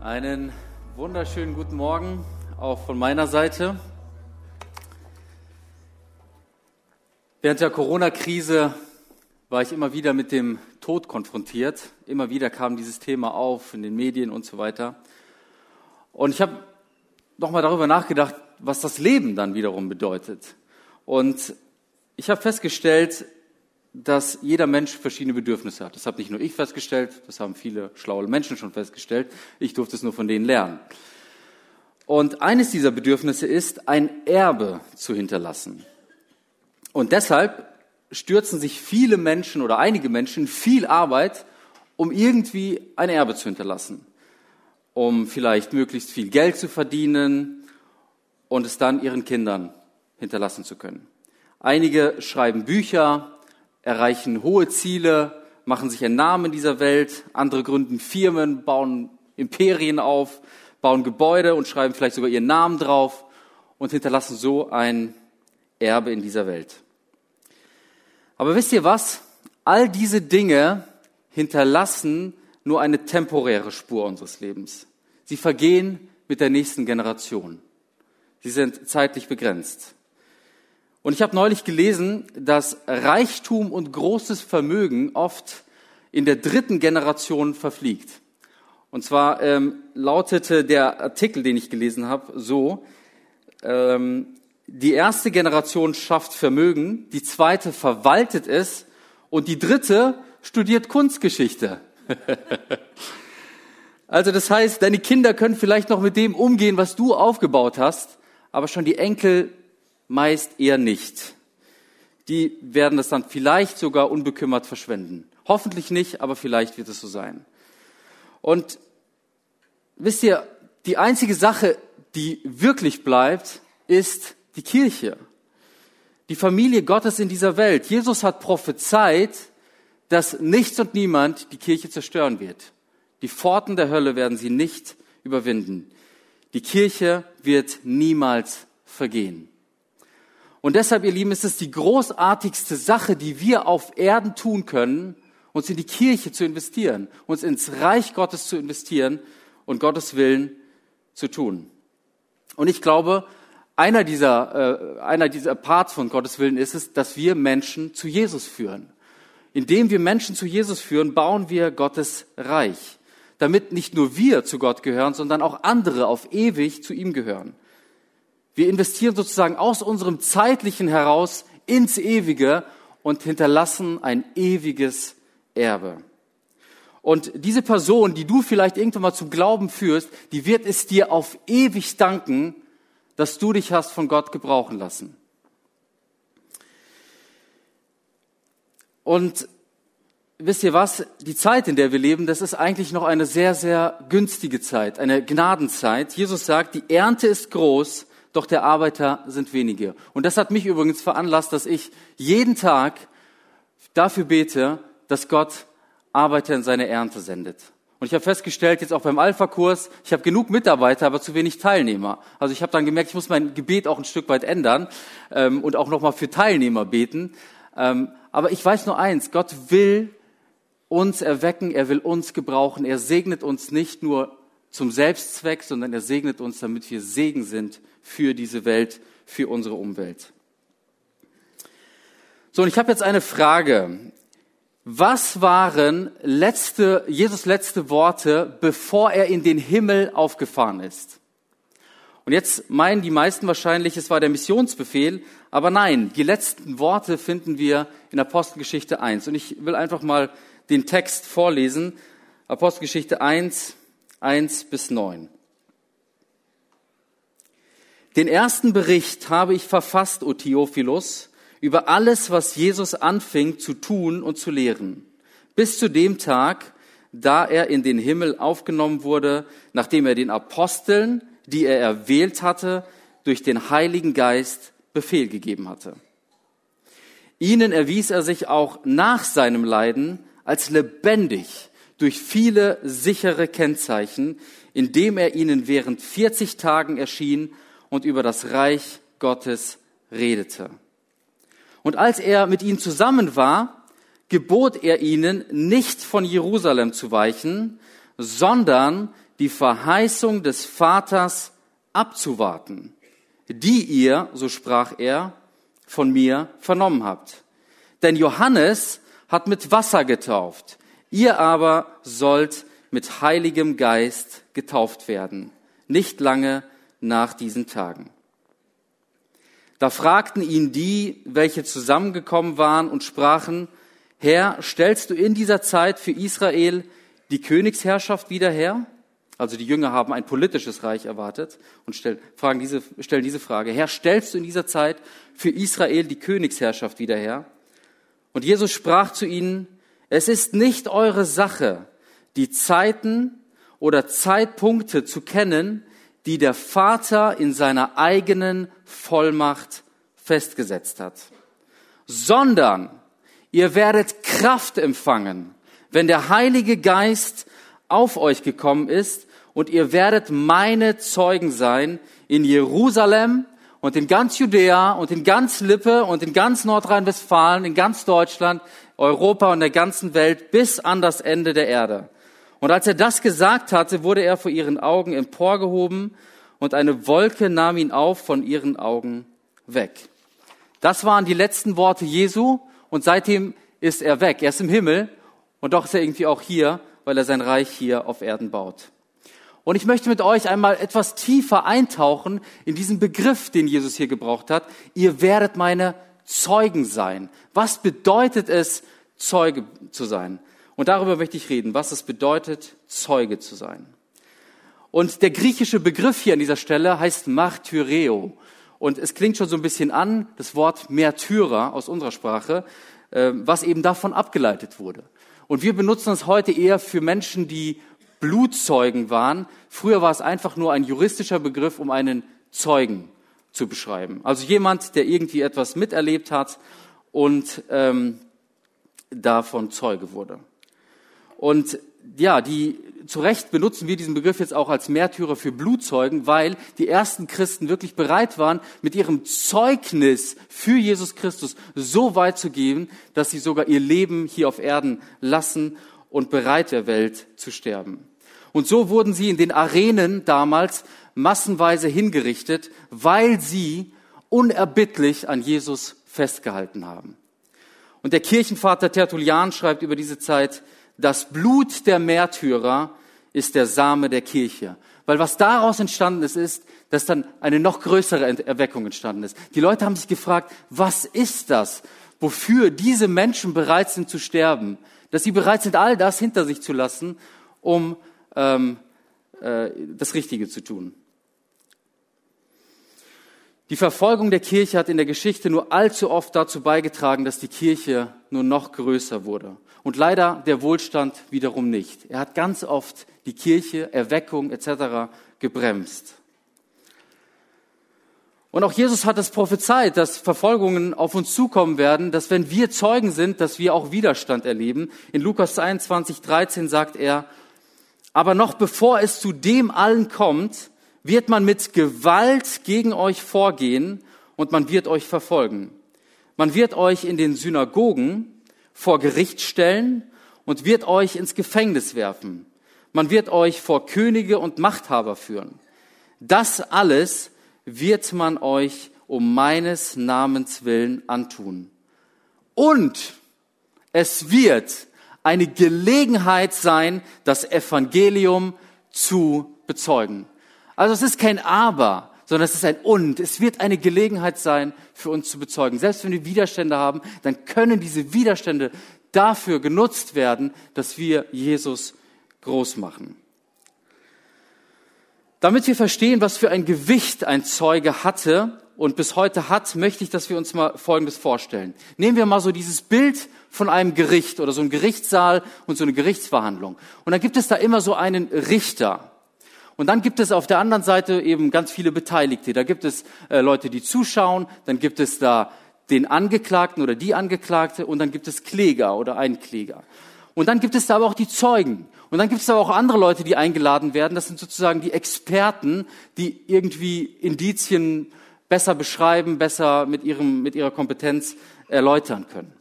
Einen wunderschönen guten Morgen auch von meiner Seite. Während der Corona-Krise war ich immer wieder mit dem Tod konfrontiert. Immer wieder kam dieses Thema auf in den Medien und so weiter. Und ich habe nochmal darüber nachgedacht, was das Leben dann wiederum bedeutet. Und ich habe festgestellt, dass jeder Mensch verschiedene Bedürfnisse hat. Das habe nicht nur ich festgestellt, das haben viele schlaue Menschen schon festgestellt. Ich durfte es nur von denen lernen. Und eines dieser Bedürfnisse ist, ein Erbe zu hinterlassen. Und deshalb stürzen sich viele Menschen oder einige Menschen viel Arbeit, um irgendwie ein Erbe zu hinterlassen. Um vielleicht möglichst viel Geld zu verdienen und es dann ihren Kindern hinterlassen zu können. Einige schreiben Bücher, erreichen hohe Ziele, machen sich einen Namen in dieser Welt, andere gründen Firmen, bauen Imperien auf, bauen Gebäude und schreiben vielleicht sogar ihren Namen drauf und hinterlassen so ein Erbe in dieser Welt. Aber wisst ihr was? All diese Dinge hinterlassen nur eine temporäre Spur unseres Lebens. Sie vergehen mit der nächsten Generation. Sie sind zeitlich begrenzt. Und ich habe neulich gelesen, dass Reichtum und großes Vermögen oft in der dritten Generation verfliegt. Und zwar ähm, lautete der Artikel, den ich gelesen habe, so, ähm, die erste Generation schafft Vermögen, die zweite verwaltet es und die dritte studiert Kunstgeschichte. also das heißt, deine Kinder können vielleicht noch mit dem umgehen, was du aufgebaut hast, aber schon die Enkel meist eher nicht. Die werden das dann vielleicht sogar unbekümmert verschwenden. Hoffentlich nicht, aber vielleicht wird es so sein. Und wisst ihr, die einzige Sache, die wirklich bleibt, ist die Kirche. Die Familie Gottes in dieser Welt. Jesus hat prophezeit, dass nichts und niemand die Kirche zerstören wird. Die Pforten der Hölle werden sie nicht überwinden. Die Kirche wird niemals vergehen. Und deshalb, ihr Lieben, ist es die großartigste Sache, die wir auf Erden tun können, uns in die Kirche zu investieren, uns ins Reich Gottes zu investieren und Gottes Willen zu tun. Und ich glaube, einer dieser, äh, einer dieser Parts von Gottes Willen ist es, dass wir Menschen zu Jesus führen. Indem wir Menschen zu Jesus führen, bauen wir Gottes Reich, damit nicht nur wir zu Gott gehören, sondern auch andere auf ewig zu ihm gehören. Wir investieren sozusagen aus unserem zeitlichen heraus ins Ewige und hinterlassen ein ewiges Erbe. Und diese Person, die du vielleicht irgendwann mal zum Glauben führst, die wird es dir auf ewig danken, dass du dich hast von Gott gebrauchen lassen. Und wisst ihr was? Die Zeit, in der wir leben, das ist eigentlich noch eine sehr, sehr günstige Zeit, eine Gnadenzeit. Jesus sagt, die Ernte ist groß, doch der Arbeiter sind wenige. Und das hat mich übrigens veranlasst, dass ich jeden Tag dafür bete, dass Gott Arbeiter in seine Ernte sendet. Und ich habe festgestellt, jetzt auch beim Alpha-Kurs, ich habe genug Mitarbeiter, aber zu wenig Teilnehmer. Also ich habe dann gemerkt, ich muss mein Gebet auch ein Stück weit ändern ähm, und auch nochmal für Teilnehmer beten. Ähm, aber ich weiß nur eins, Gott will uns erwecken, er will uns gebrauchen, er segnet uns nicht nur zum Selbstzweck, sondern er segnet uns, damit wir Segen sind für diese Welt, für unsere Umwelt. So, und ich habe jetzt eine Frage. Was waren letzte, Jesus letzte Worte, bevor er in den Himmel aufgefahren ist? Und jetzt meinen die meisten wahrscheinlich, es war der Missionsbefehl, aber nein, die letzten Worte finden wir in Apostelgeschichte 1. Und ich will einfach mal den Text vorlesen. Apostelgeschichte 1, 1 bis 9. Den ersten Bericht habe ich verfasst, O Theophilus, über alles, was Jesus anfing zu tun und zu lehren, bis zu dem Tag, da er in den Himmel aufgenommen wurde, nachdem er den Aposteln, die er erwählt hatte, durch den Heiligen Geist Befehl gegeben hatte. Ihnen erwies er sich auch nach seinem Leiden als lebendig durch viele sichere Kennzeichen, indem er ihnen während 40 Tagen erschien und über das Reich Gottes redete. Und als er mit ihnen zusammen war, gebot er ihnen, nicht von Jerusalem zu weichen, sondern die Verheißung des Vaters abzuwarten, die ihr, so sprach er, von mir vernommen habt. Denn Johannes hat mit Wasser getauft, ihr aber sollt mit heiligem Geist getauft werden, nicht lange nach diesen Tagen. Da fragten ihn die, welche zusammengekommen waren und sprachen, Herr, stellst du in dieser Zeit für Israel die Königsherrschaft wieder her? Also die Jünger haben ein politisches Reich erwartet und stellen, fragen diese, stellen diese Frage, Herr, stellst du in dieser Zeit für Israel die Königsherrschaft wieder her? Und Jesus sprach zu ihnen, es ist nicht eure Sache, die Zeiten oder Zeitpunkte zu kennen, die der Vater in seiner eigenen Vollmacht festgesetzt hat, sondern ihr werdet Kraft empfangen, wenn der Heilige Geist auf euch gekommen ist und ihr werdet meine Zeugen sein in Jerusalem und in ganz Judäa und in ganz Lippe und in ganz Nordrhein-Westfalen, in ganz Deutschland, Europa und der ganzen Welt bis an das Ende der Erde. Und als er das gesagt hatte, wurde er vor ihren Augen emporgehoben und eine Wolke nahm ihn auf von ihren Augen weg. Das waren die letzten Worte Jesu und seitdem ist er weg. Er ist im Himmel und doch ist er irgendwie auch hier, weil er sein Reich hier auf Erden baut. Und ich möchte mit euch einmal etwas tiefer eintauchen in diesen Begriff, den Jesus hier gebraucht hat. Ihr werdet meine Zeugen sein. Was bedeutet es, Zeuge zu sein? Und darüber möchte ich reden, was es bedeutet, Zeuge zu sein. Und der griechische Begriff hier an dieser Stelle heißt Martyreo. Und es klingt schon so ein bisschen an, das Wort Märtyrer aus unserer Sprache, äh, was eben davon abgeleitet wurde. Und wir benutzen es heute eher für Menschen, die Blutzeugen waren. Früher war es einfach nur ein juristischer Begriff, um einen Zeugen zu beschreiben. Also jemand, der irgendwie etwas miterlebt hat und ähm, davon Zeuge wurde. Und ja, die zu Recht benutzen wir diesen Begriff jetzt auch als Märtyrer für Blutzeugen, weil die ersten Christen wirklich bereit waren, mit ihrem Zeugnis für Jesus Christus so weit zu gehen, dass sie sogar ihr Leben hier auf Erden lassen und bereit der Welt zu sterben. Und so wurden sie in den Arenen damals massenweise hingerichtet, weil sie unerbittlich an Jesus festgehalten haben. Und der Kirchenvater Tertullian schreibt über diese Zeit, das Blut der Märtyrer ist der Same der Kirche. Weil was daraus entstanden ist, ist, dass dann eine noch größere Erweckung entstanden ist. Die Leute haben sich gefragt, was ist das, wofür diese Menschen bereit sind zu sterben? Dass sie bereit sind, all das hinter sich zu lassen, um ähm, äh, das Richtige zu tun. Die Verfolgung der Kirche hat in der Geschichte nur allzu oft dazu beigetragen, dass die Kirche nur noch größer wurde. Und leider der Wohlstand wiederum nicht. Er hat ganz oft die Kirche, Erweckung etc. gebremst. Und auch Jesus hat es prophezeit, dass Verfolgungen auf uns zukommen werden, dass wenn wir Zeugen sind, dass wir auch Widerstand erleben. In Lukas 21, 13 sagt er, aber noch bevor es zu dem allen kommt, wird man mit Gewalt gegen euch vorgehen und man wird euch verfolgen. Man wird euch in den Synagogen vor Gericht stellen und wird euch ins Gefängnis werfen. Man wird euch vor Könige und Machthaber führen. Das alles wird man euch um meines Namens willen antun. Und es wird eine Gelegenheit sein, das Evangelium zu bezeugen. Also es ist kein Aber, sondern es ist ein Und. Es wird eine Gelegenheit sein, für uns zu bezeugen. Selbst wenn wir Widerstände haben, dann können diese Widerstände dafür genutzt werden, dass wir Jesus groß machen. Damit wir verstehen, was für ein Gewicht ein Zeuge hatte und bis heute hat, möchte ich, dass wir uns mal Folgendes vorstellen. Nehmen wir mal so dieses Bild von einem Gericht oder so ein Gerichtssaal und so eine Gerichtsverhandlung. Und dann gibt es da immer so einen Richter. Und dann gibt es auf der anderen Seite eben ganz viele Beteiligte. Da gibt es äh, Leute, die zuschauen, dann gibt es da den Angeklagten oder die Angeklagte und dann gibt es Kläger oder einen Kläger. Und dann gibt es da aber auch die Zeugen. Und dann gibt es aber auch andere Leute, die eingeladen werden. Das sind sozusagen die Experten, die irgendwie Indizien besser beschreiben, besser mit, ihrem, mit ihrer Kompetenz erläutern können.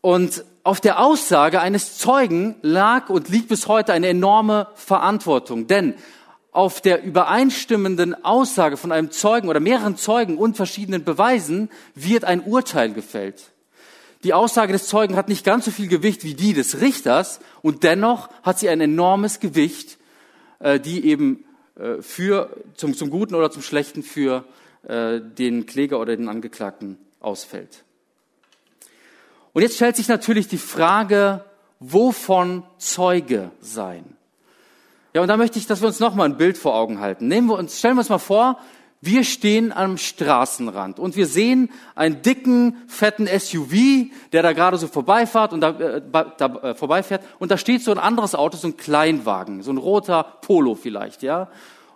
Und auf der Aussage eines Zeugen lag und liegt bis heute eine enorme Verantwortung. Denn auf der übereinstimmenden Aussage von einem Zeugen oder mehreren Zeugen und verschiedenen Beweisen wird ein Urteil gefällt. Die Aussage des Zeugen hat nicht ganz so viel Gewicht wie die des Richters und dennoch hat sie ein enormes Gewicht, äh, die eben äh, für, zum, zum Guten oder zum Schlechten für äh, den Kläger oder den Angeklagten ausfällt. Und jetzt stellt sich natürlich die Frage, wovon Zeuge sein? Ja, und da möchte ich, dass wir uns nochmal ein Bild vor Augen halten. Nehmen wir uns, stellen wir uns mal vor, wir stehen am Straßenrand und wir sehen einen dicken, fetten SUV, der da gerade so vorbeifährt und da, äh, da äh, vorbeifährt und da steht so ein anderes Auto, so ein Kleinwagen, so ein roter Polo vielleicht, ja.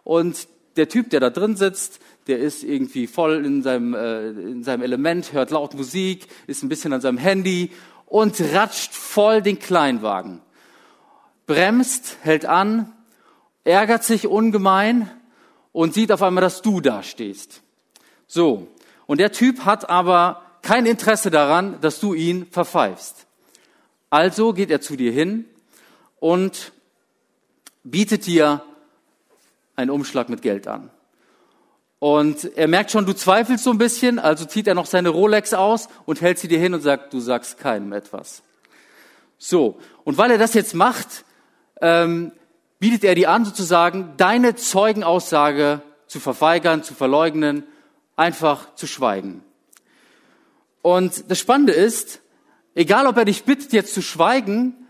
Und der Typ, der da drin sitzt, der ist irgendwie voll in seinem, äh, in seinem Element, hört laut Musik, ist ein bisschen an seinem Handy und ratscht voll den Kleinwagen. Bremst, hält an, ärgert sich ungemein und sieht auf einmal, dass du da stehst. So. Und der Typ hat aber kein Interesse daran, dass du ihn verpfeifst. Also geht er zu dir hin und bietet dir einen Umschlag mit Geld an. Und er merkt schon, du zweifelst so ein bisschen, also zieht er noch seine Rolex aus und hält sie dir hin und sagt, du sagst keinem etwas. So, und weil er das jetzt macht, ähm, bietet er dir an, sozusagen deine Zeugenaussage zu verweigern, zu verleugnen, einfach zu schweigen. Und das Spannende ist, egal ob er dich bittet, jetzt zu schweigen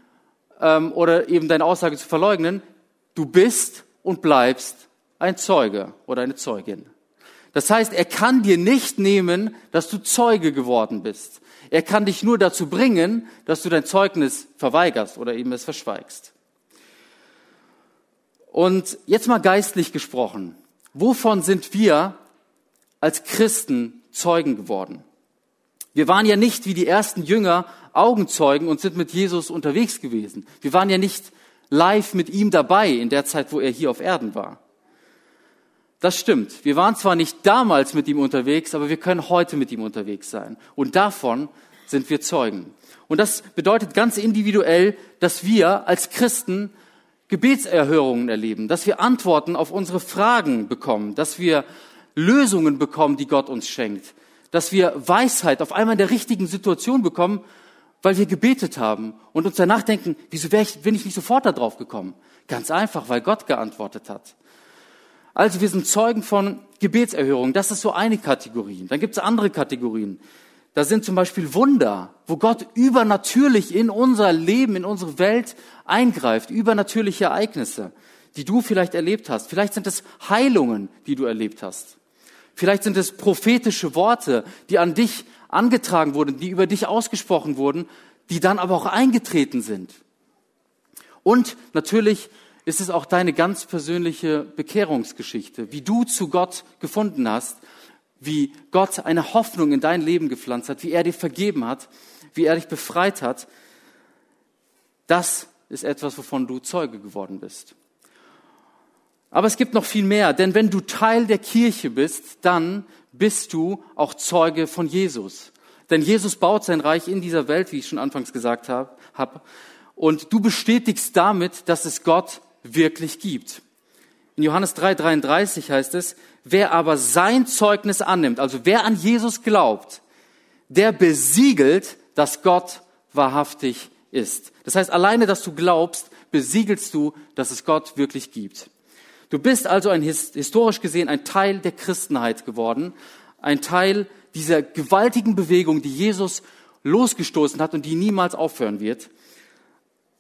ähm, oder eben deine Aussage zu verleugnen, du bist und bleibst ein Zeuge oder eine Zeugin. Das heißt, er kann dir nicht nehmen, dass du Zeuge geworden bist. Er kann dich nur dazu bringen, dass du dein Zeugnis verweigerst oder eben es verschweigst. Und jetzt mal geistlich gesprochen. Wovon sind wir als Christen Zeugen geworden? Wir waren ja nicht wie die ersten Jünger Augenzeugen und sind mit Jesus unterwegs gewesen. Wir waren ja nicht live mit ihm dabei in der Zeit, wo er hier auf Erden war. Das stimmt. Wir waren zwar nicht damals mit ihm unterwegs, aber wir können heute mit ihm unterwegs sein. Und davon sind wir Zeugen. Und das bedeutet ganz individuell, dass wir als Christen Gebetserhörungen erleben, dass wir Antworten auf unsere Fragen bekommen, dass wir Lösungen bekommen, die Gott uns schenkt, dass wir Weisheit auf einmal in der richtigen Situation bekommen, weil wir gebetet haben und uns danach denken, wieso ich, bin ich nicht sofort darauf gekommen? Ganz einfach, weil Gott geantwortet hat. Also wir sind Zeugen von Gebetserhörungen. Das ist so eine Kategorie. Dann gibt es andere Kategorien. Da sind zum Beispiel Wunder, wo Gott übernatürlich in unser Leben, in unsere Welt eingreift, übernatürliche Ereignisse, die du vielleicht erlebt hast. Vielleicht sind es Heilungen, die du erlebt hast. Vielleicht sind es prophetische Worte, die an dich angetragen wurden, die über dich ausgesprochen wurden, die dann aber auch eingetreten sind. Und natürlich ist es auch deine ganz persönliche Bekehrungsgeschichte, wie du zu Gott gefunden hast wie Gott eine Hoffnung in dein Leben gepflanzt hat, wie er dir vergeben hat, wie er dich befreit hat, das ist etwas, wovon du Zeuge geworden bist. Aber es gibt noch viel mehr, denn wenn du Teil der Kirche bist, dann bist du auch Zeuge von Jesus. Denn Jesus baut sein Reich in dieser Welt, wie ich schon anfangs gesagt habe, und du bestätigst damit, dass es Gott wirklich gibt. In Johannes 3:33 heißt es, wer aber sein Zeugnis annimmt, also wer an Jesus glaubt, der besiegelt, dass Gott wahrhaftig ist. Das heißt, alleine, dass du glaubst, besiegelst du, dass es Gott wirklich gibt. Du bist also ein historisch gesehen ein Teil der Christenheit geworden, ein Teil dieser gewaltigen Bewegung, die Jesus losgestoßen hat und die niemals aufhören wird.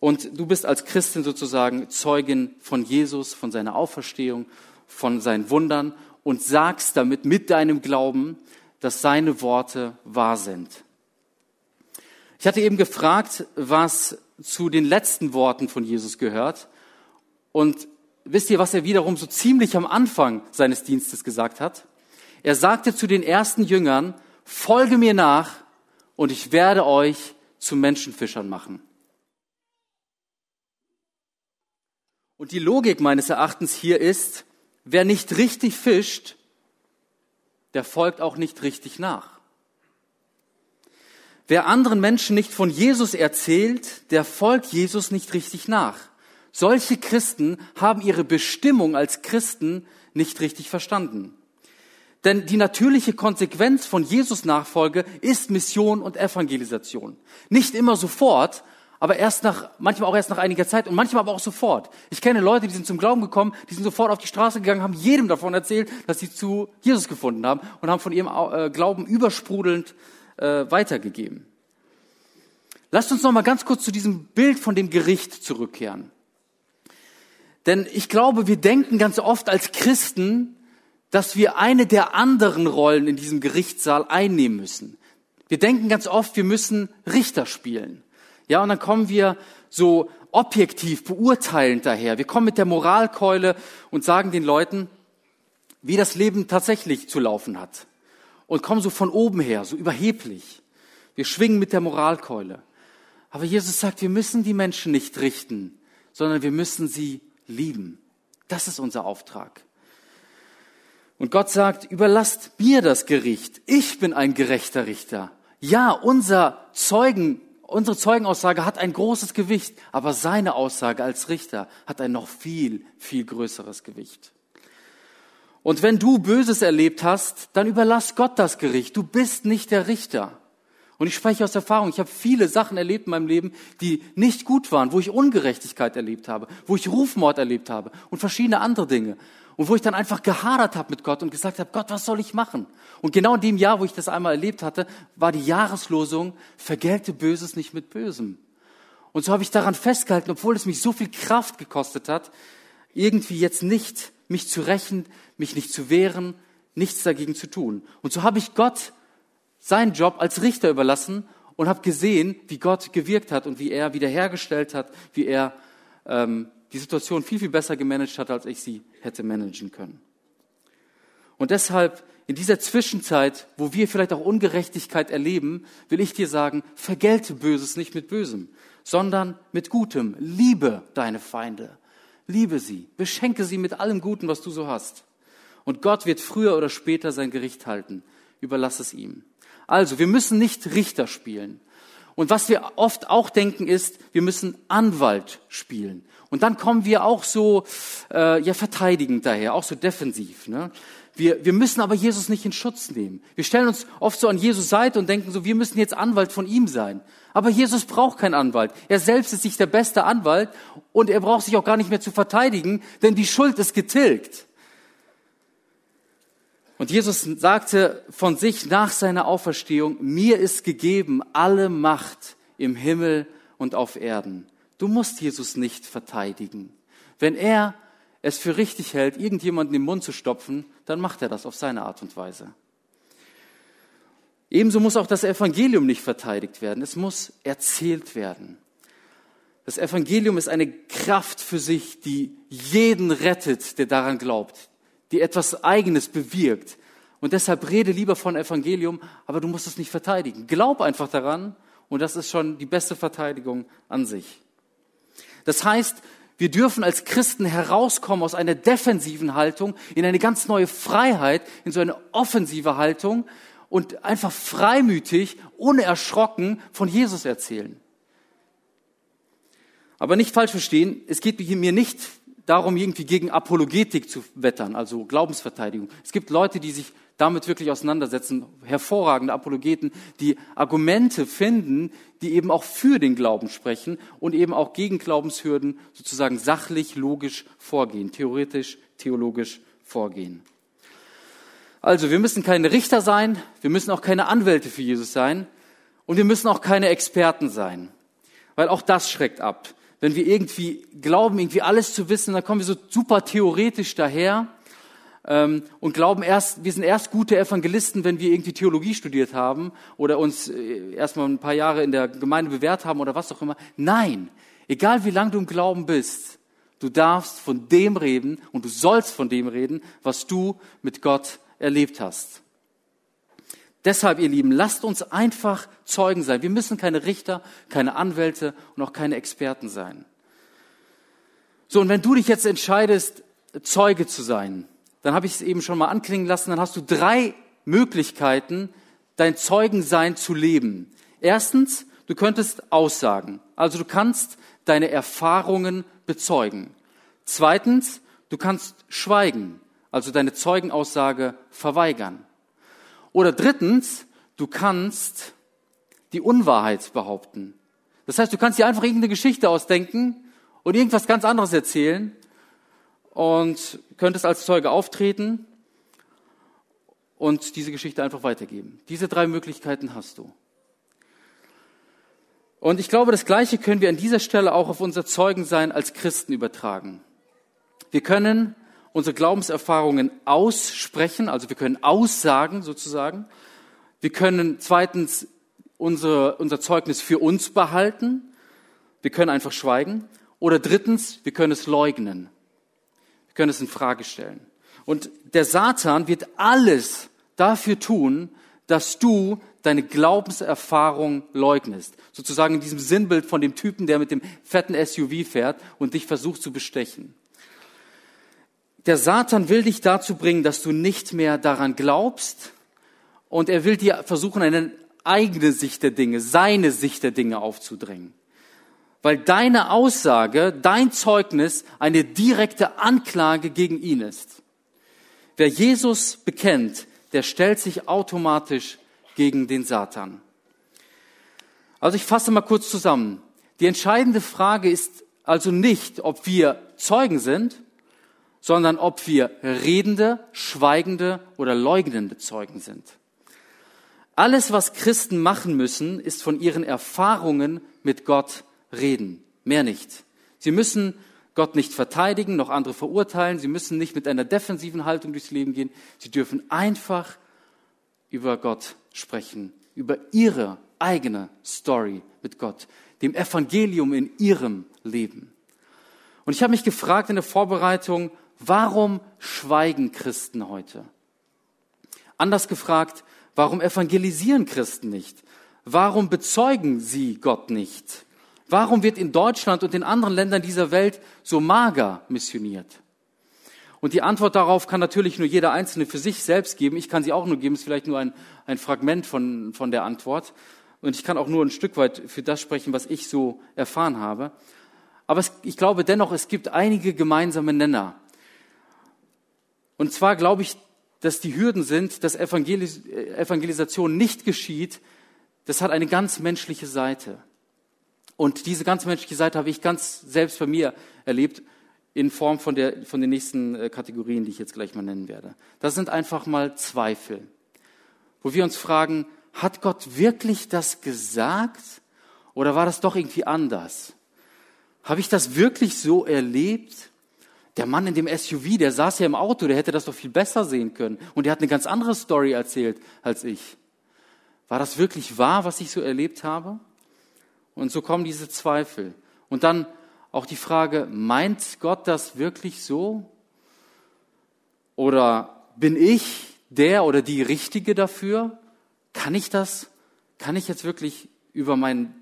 Und du bist als Christin sozusagen Zeugin von Jesus, von seiner Auferstehung, von seinen Wundern und sagst damit mit deinem Glauben, dass seine Worte wahr sind. Ich hatte eben gefragt, was zu den letzten Worten von Jesus gehört. Und wisst ihr, was er wiederum so ziemlich am Anfang seines Dienstes gesagt hat? Er sagte zu den ersten Jüngern, folge mir nach und ich werde euch zu Menschenfischern machen. Und die Logik meines Erachtens hier ist, wer nicht richtig fischt, der folgt auch nicht richtig nach. Wer anderen Menschen nicht von Jesus erzählt, der folgt Jesus nicht richtig nach. Solche Christen haben ihre Bestimmung als Christen nicht richtig verstanden. Denn die natürliche Konsequenz von Jesus Nachfolge ist Mission und Evangelisation. Nicht immer sofort, aber erst nach, manchmal auch erst nach einiger Zeit und manchmal aber auch sofort. Ich kenne Leute, die sind zum Glauben gekommen, die sind sofort auf die Straße gegangen, haben jedem davon erzählt, dass sie zu Jesus gefunden haben und haben von ihrem äh, Glauben übersprudelnd äh, weitergegeben. Lasst uns noch mal ganz kurz zu diesem Bild von dem Gericht zurückkehren. Denn ich glaube, wir denken ganz oft als Christen, dass wir eine der anderen Rollen in diesem Gerichtssaal einnehmen müssen. Wir denken ganz oft, wir müssen Richter spielen. Ja, und dann kommen wir so objektiv beurteilend daher. Wir kommen mit der Moralkeule und sagen den Leuten, wie das Leben tatsächlich zu laufen hat. Und kommen so von oben her, so überheblich. Wir schwingen mit der Moralkeule. Aber Jesus sagt, wir müssen die Menschen nicht richten, sondern wir müssen sie lieben. Das ist unser Auftrag. Und Gott sagt, überlasst mir das Gericht. Ich bin ein gerechter Richter. Ja, unser Zeugen, unsere Zeugenaussage hat ein großes Gewicht, aber seine Aussage als Richter hat ein noch viel, viel größeres Gewicht. Und wenn du Böses erlebt hast, dann überlass Gott das Gericht. Du bist nicht der Richter. Und ich spreche aus Erfahrung. Ich habe viele Sachen erlebt in meinem Leben, die nicht gut waren, wo ich Ungerechtigkeit erlebt habe, wo ich Rufmord erlebt habe und verschiedene andere Dinge. Und wo ich dann einfach gehadert habe mit Gott und gesagt habe, Gott, was soll ich machen? Und genau in dem Jahr, wo ich das einmal erlebt hatte, war die Jahreslosung, vergelte Böses nicht mit Bösem. Und so habe ich daran festgehalten, obwohl es mich so viel Kraft gekostet hat, irgendwie jetzt nicht mich zu rächen, mich nicht zu wehren, nichts dagegen zu tun. Und so habe ich Gott seinen Job als Richter überlassen und habe gesehen, wie Gott gewirkt hat und wie er wiederhergestellt hat, wie er ähm, die Situation viel, viel besser gemanagt hat, als ich sie hätte managen können. Und deshalb in dieser Zwischenzeit, wo wir vielleicht auch Ungerechtigkeit erleben, will ich dir sagen, vergelte Böses nicht mit Bösem, sondern mit Gutem. Liebe deine Feinde. Liebe sie. Beschenke sie mit allem Guten, was du so hast. Und Gott wird früher oder später sein Gericht halten. Überlass es ihm. Also, wir müssen nicht Richter spielen. Und was wir oft auch denken ist, wir müssen Anwalt spielen. Und dann kommen wir auch so äh, ja verteidigend daher, auch so defensiv. Ne? Wir, wir müssen aber Jesus nicht in Schutz nehmen. Wir stellen uns oft so an Jesus Seite und denken so, wir müssen jetzt Anwalt von ihm sein. Aber Jesus braucht keinen Anwalt. Er selbst ist sich der beste Anwalt und er braucht sich auch gar nicht mehr zu verteidigen, denn die Schuld ist getilgt. Und Jesus sagte von sich nach seiner Auferstehung, mir ist gegeben alle Macht im Himmel und auf Erden. Du musst Jesus nicht verteidigen. Wenn er es für richtig hält, irgendjemanden im Mund zu stopfen, dann macht er das auf seine Art und Weise. Ebenso muss auch das Evangelium nicht verteidigt werden. Es muss erzählt werden. Das Evangelium ist eine Kraft für sich, die jeden rettet, der daran glaubt, die etwas Eigenes bewirkt. Und deshalb rede lieber von Evangelium, aber du musst es nicht verteidigen. Glaub einfach daran und das ist schon die beste Verteidigung an sich. Das heißt, wir dürfen als Christen herauskommen aus einer defensiven Haltung in eine ganz neue Freiheit, in so eine offensive Haltung und einfach freimütig, unerschrocken von Jesus erzählen. Aber nicht falsch verstehen, es geht mir nicht darum, irgendwie gegen Apologetik zu wettern, also Glaubensverteidigung. Es gibt Leute, die sich damit wirklich auseinandersetzen, hervorragende Apologeten, die Argumente finden, die eben auch für den Glauben sprechen und eben auch gegen Glaubenshürden sozusagen sachlich, logisch vorgehen, theoretisch, theologisch vorgehen. Also, wir müssen keine Richter sein, wir müssen auch keine Anwälte für Jesus sein und wir müssen auch keine Experten sein, weil auch das schreckt ab wenn wir irgendwie glauben, irgendwie alles zu wissen, dann kommen wir so super theoretisch daher ähm, und glauben erst, wir sind erst gute Evangelisten, wenn wir irgendwie Theologie studiert haben oder uns äh, erstmal ein paar Jahre in der Gemeinde bewährt haben oder was auch immer. Nein, egal wie lang du im Glauben bist, du darfst von dem reden und du sollst von dem reden, was du mit Gott erlebt hast. Deshalb, ihr Lieben, lasst uns einfach Zeugen sein. Wir müssen keine Richter, keine Anwälte und auch keine Experten sein. So, und wenn du dich jetzt entscheidest, Zeuge zu sein, dann habe ich es eben schon mal anklingen lassen, dann hast du drei Möglichkeiten, dein Zeugensein zu leben. Erstens, du könntest aussagen. Also du kannst deine Erfahrungen bezeugen. Zweitens, du kannst schweigen, also deine Zeugenaussage verweigern. Oder drittens, du kannst die Unwahrheit behaupten. Das heißt, du kannst dir einfach irgendeine Geschichte ausdenken und irgendwas ganz anderes erzählen und könntest als Zeuge auftreten und diese Geschichte einfach weitergeben. Diese drei Möglichkeiten hast du. Und ich glaube, das Gleiche können wir an dieser Stelle auch auf unser Zeugensein als Christen übertragen. Wir können unsere Glaubenserfahrungen aussprechen, also wir können aussagen sozusagen. Wir können zweitens unsere, unser Zeugnis für uns behalten. Wir können einfach schweigen. Oder drittens, wir können es leugnen. Wir können es in Frage stellen. Und der Satan wird alles dafür tun, dass du deine Glaubenserfahrung leugnest. Sozusagen in diesem Sinnbild von dem Typen, der mit dem fetten SUV fährt und dich versucht zu bestechen. Der Satan will dich dazu bringen, dass du nicht mehr daran glaubst und er will dir versuchen, eine eigene Sicht der Dinge, seine Sicht der Dinge aufzudrängen. Weil deine Aussage, dein Zeugnis eine direkte Anklage gegen ihn ist. Wer Jesus bekennt, der stellt sich automatisch gegen den Satan. Also ich fasse mal kurz zusammen. Die entscheidende Frage ist also nicht, ob wir Zeugen sind, sondern ob wir redende, schweigende oder leugnende Zeugen sind. Alles, was Christen machen müssen, ist von ihren Erfahrungen mit Gott reden. Mehr nicht. Sie müssen Gott nicht verteidigen, noch andere verurteilen. Sie müssen nicht mit einer defensiven Haltung durchs Leben gehen. Sie dürfen einfach über Gott sprechen, über ihre eigene Story mit Gott, dem Evangelium in ihrem Leben. Und ich habe mich gefragt in der Vorbereitung, warum schweigen Christen heute? Anders gefragt, warum evangelisieren Christen nicht? Warum bezeugen sie Gott nicht? Warum wird in Deutschland und in anderen Ländern dieser Welt so mager missioniert? Und die Antwort darauf kann natürlich nur jeder Einzelne für sich selbst geben. Ich kann sie auch nur geben, ist vielleicht nur ein, ein Fragment von, von der Antwort. Und ich kann auch nur ein Stück weit für das sprechen, was ich so erfahren habe. Aber es, ich glaube dennoch, es gibt einige gemeinsame Nenner. Und zwar glaube ich, dass die Hürden sind, dass Evangelis Evangelisation nicht geschieht. Das hat eine ganz menschliche Seite. Und diese ganz menschliche Seite habe ich ganz selbst bei mir erlebt in Form von, der, von den nächsten äh, Kategorien, die ich jetzt gleich mal nennen werde. Das sind einfach mal Zweifel, wo wir uns fragen, hat Gott wirklich das gesagt oder war das doch irgendwie anders? Habe ich das wirklich so erlebt? Der Mann in dem SUV, der saß ja im Auto, der hätte das doch viel besser sehen können. Und der hat eine ganz andere Story erzählt als ich. War das wirklich wahr, was ich so erlebt habe? Und so kommen diese Zweifel. Und dann auch die Frage, meint Gott das wirklich so? Oder bin ich der oder die Richtige dafür? Kann ich das? Kann ich jetzt wirklich über mein,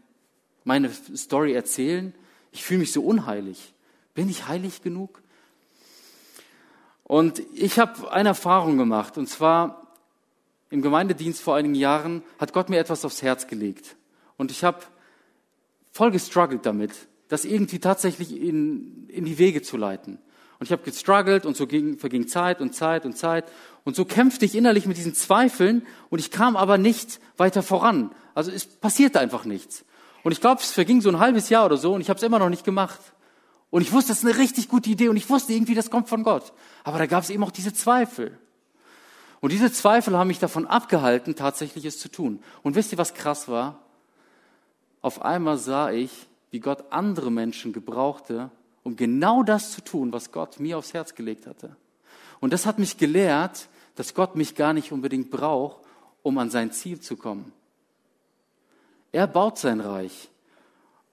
meine Story erzählen? Ich fühle mich so unheilig. Bin ich heilig genug? Und ich habe eine Erfahrung gemacht, und zwar im Gemeindedienst vor einigen Jahren hat Gott mir etwas aufs Herz gelegt. Und ich habe voll gestruggelt damit das irgendwie tatsächlich in, in die Wege zu leiten. Und ich habe gestruggelt und so ging, verging Zeit und Zeit und Zeit. Und so kämpfte ich innerlich mit diesen Zweifeln und ich kam aber nicht weiter voran. Also es passierte einfach nichts. Und ich glaube, es verging so ein halbes Jahr oder so und ich habe es immer noch nicht gemacht. Und ich wusste, das ist eine richtig gute Idee und ich wusste irgendwie, das kommt von Gott. Aber da gab es eben auch diese Zweifel. Und diese Zweifel haben mich davon abgehalten, tatsächlich es zu tun. Und wisst ihr, was krass war? Auf einmal sah ich, wie Gott andere Menschen gebrauchte, um genau das zu tun, was Gott mir aufs Herz gelegt hatte. Und das hat mich gelehrt, dass Gott mich gar nicht unbedingt braucht, um an sein Ziel zu kommen. Er baut sein Reich.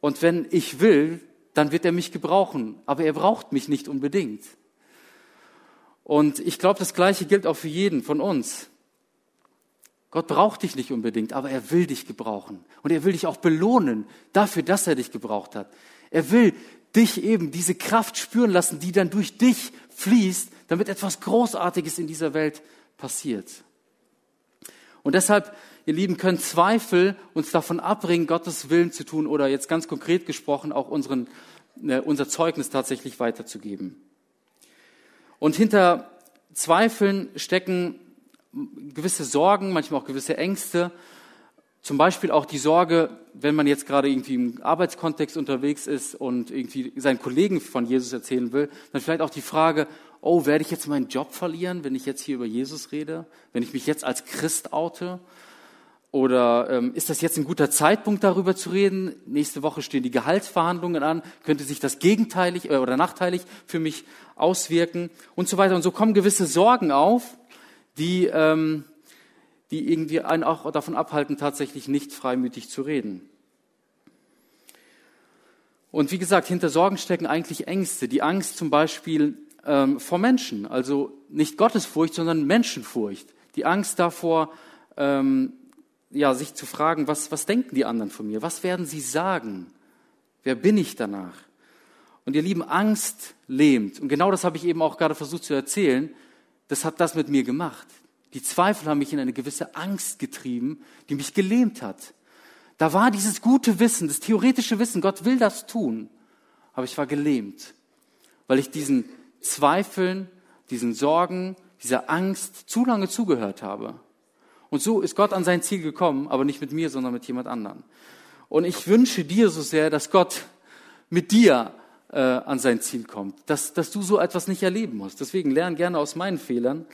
Und wenn ich will, dann wird er mich gebrauchen. Aber er braucht mich nicht unbedingt. Und ich glaube, das Gleiche gilt auch für jeden von uns. Gott braucht dich nicht unbedingt, aber er will dich gebrauchen. Und er will dich auch belohnen dafür, dass er dich gebraucht hat. Er will dich eben diese Kraft spüren lassen, die dann durch dich fließt, damit etwas Großartiges in dieser Welt passiert. Und deshalb, ihr Lieben, können Zweifel uns davon abbringen, Gottes Willen zu tun oder jetzt ganz konkret gesprochen auch unseren, äh, unser Zeugnis tatsächlich weiterzugeben. Und hinter Zweifeln stecken gewisse Sorgen, manchmal auch gewisse Ängste. Zum Beispiel auch die Sorge, wenn man jetzt gerade irgendwie im Arbeitskontext unterwegs ist und irgendwie seinen Kollegen von Jesus erzählen will, dann vielleicht auch die Frage, oh, werde ich jetzt meinen Job verlieren, wenn ich jetzt hier über Jesus rede? Wenn ich mich jetzt als Christ oute? Oder ähm, ist das jetzt ein guter Zeitpunkt, darüber zu reden? Nächste Woche stehen die Gehaltsverhandlungen an. Könnte sich das gegenteilig äh, oder nachteilig für mich auswirken? Und so weiter. Und so kommen gewisse Sorgen auf, die, ähm, die irgendwie einen auch davon abhalten, tatsächlich nicht freimütig zu reden. Und wie gesagt, hinter Sorgen stecken eigentlich Ängste. Die Angst zum Beispiel ähm, vor Menschen, also nicht Gottesfurcht, sondern Menschenfurcht. Die Angst davor, ähm, ja, sich zu fragen, was, was denken die anderen von mir? Was werden sie sagen? Wer bin ich danach? Und ihr lieben, Angst lähmt. Und genau das habe ich eben auch gerade versucht zu erzählen das hat das mit mir gemacht. Die Zweifel haben mich in eine gewisse Angst getrieben, die mich gelähmt hat. Da war dieses gute Wissen, das theoretische Wissen, Gott will das tun, aber ich war gelähmt, weil ich diesen Zweifeln, diesen Sorgen, dieser Angst zu lange zugehört habe. Und so ist Gott an sein Ziel gekommen, aber nicht mit mir, sondern mit jemand anderem. Und ich wünsche dir so sehr, dass Gott mit dir äh, an sein Ziel kommt, dass, dass du so etwas nicht erleben musst. Deswegen lern gerne aus meinen Fehlern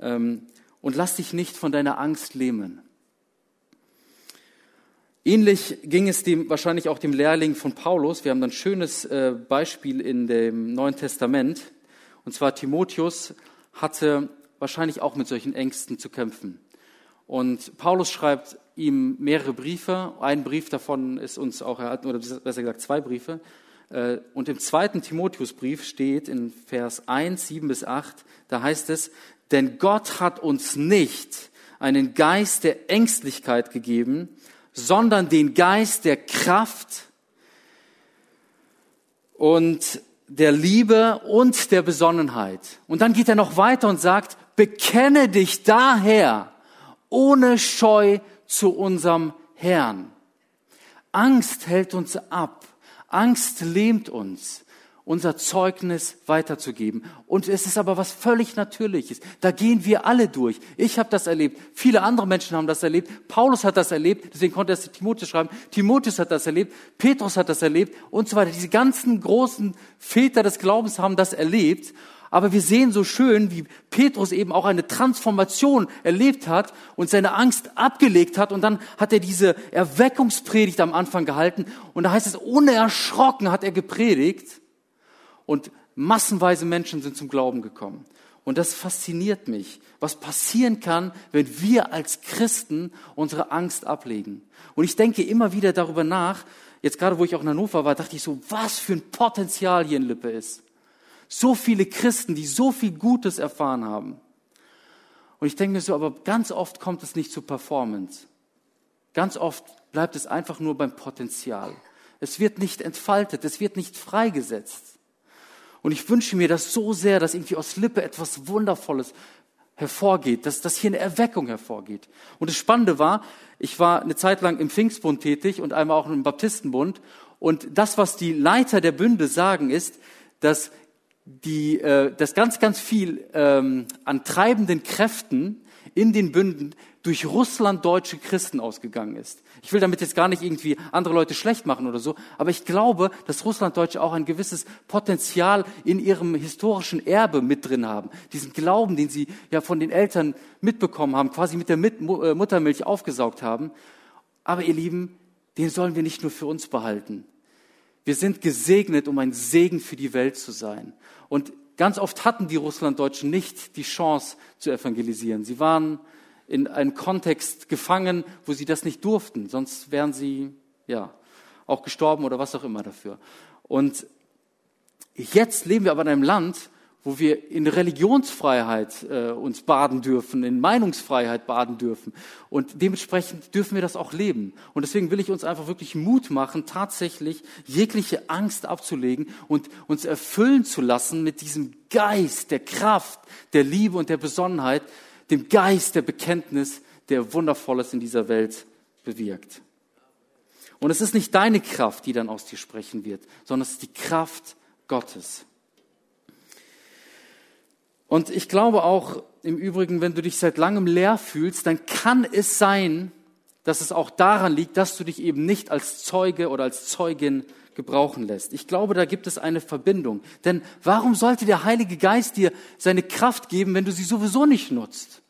ähm, und lass dich nicht von deiner Angst lähmen. Ähnlich ging es dem, wahrscheinlich auch dem Lehrling von Paulus. Wir haben ein schönes äh, Beispiel in dem Neuen Testament. Und zwar Timotheus hatte wahrscheinlich auch mit solchen Ängsten zu kämpfen. Und Paulus schreibt ihm mehrere Briefe. Ein Brief davon ist uns auch erhalten, oder besser gesagt zwei Briefe. Äh, und im zweiten Timotheusbrief steht in Vers 1, 7 bis 8, da heißt es, denn Gott hat uns nicht einen Geist der Ängstlichkeit gegeben, sondern den Geist der Kraft und der Liebe und der Besonnenheit. Und dann geht er noch weiter und sagt, bekenne dich daher ohne Scheu zu unserem Herrn. Angst hält uns ab, Angst lähmt uns, unser Zeugnis weiterzugeben. Und es ist aber was völlig Natürliches. Da gehen wir alle durch. Ich habe das erlebt. Viele andere Menschen haben das erlebt. Paulus hat das erlebt. Deswegen konnte er es Timotheus schreiben. Timotheus hat das erlebt. Petrus hat das erlebt und so weiter. Diese ganzen großen Väter des Glaubens haben das erlebt. Aber wir sehen so schön, wie Petrus eben auch eine Transformation erlebt hat und seine Angst abgelegt hat. Und dann hat er diese Erweckungspredigt am Anfang gehalten. Und da heißt es, unerschrocken hat er gepredigt. Und massenweise Menschen sind zum Glauben gekommen. Und das fasziniert mich, was passieren kann, wenn wir als Christen unsere Angst ablegen. Und ich denke immer wieder darüber nach, jetzt gerade wo ich auch in Hannover war, dachte ich so, was für ein Potenzial hier in Lippe ist. So viele Christen, die so viel Gutes erfahren haben. Und ich denke mir so, aber ganz oft kommt es nicht zur Performance. Ganz oft bleibt es einfach nur beim Potenzial. Es wird nicht entfaltet, es wird nicht freigesetzt. Und ich wünsche mir das so sehr, dass irgendwie aus Lippe etwas Wundervolles hervorgeht, dass, dass hier eine Erweckung hervorgeht. Und das Spannende war, ich war eine Zeit lang im Pfingstbund tätig und einmal auch im Baptistenbund. Und das, was die Leiter der Bünde sagen, ist, dass die, äh, dass ganz, ganz viel ähm, an treibenden Kräften in den Bünden durch Russland deutsche Christen ausgegangen ist. Ich will damit jetzt gar nicht irgendwie andere Leute schlecht machen oder so, aber ich glaube, dass Russlanddeutsche auch ein gewisses Potenzial in ihrem historischen Erbe mit drin haben. Diesen Glauben, den sie ja von den Eltern mitbekommen haben, quasi mit der äh, Muttermilch aufgesaugt haben. Aber ihr Lieben, den sollen wir nicht nur für uns behalten. Wir sind gesegnet, um ein Segen für die Welt zu sein. Und ganz oft hatten die Russlanddeutschen nicht die Chance zu evangelisieren. Sie waren in einem Kontext gefangen, wo sie das nicht durften, sonst wären sie ja auch gestorben oder was auch immer dafür. Und jetzt leben wir aber in einem Land, wo wir in Religionsfreiheit äh, uns baden dürfen, in Meinungsfreiheit baden dürfen. Und dementsprechend dürfen wir das auch leben. Und deswegen will ich uns einfach wirklich Mut machen, tatsächlich jegliche Angst abzulegen und uns erfüllen zu lassen mit diesem Geist der Kraft, der Liebe und der Besonnenheit, dem Geist der Bekenntnis, der Wundervolles in dieser Welt bewirkt. Und es ist nicht deine Kraft, die dann aus dir sprechen wird, sondern es ist die Kraft Gottes. Und ich glaube auch im Übrigen, wenn du dich seit langem leer fühlst, dann kann es sein, dass es auch daran liegt, dass du dich eben nicht als Zeuge oder als Zeugin gebrauchen lässt. Ich glaube, da gibt es eine Verbindung. Denn warum sollte der Heilige Geist dir seine Kraft geben, wenn du sie sowieso nicht nutzt?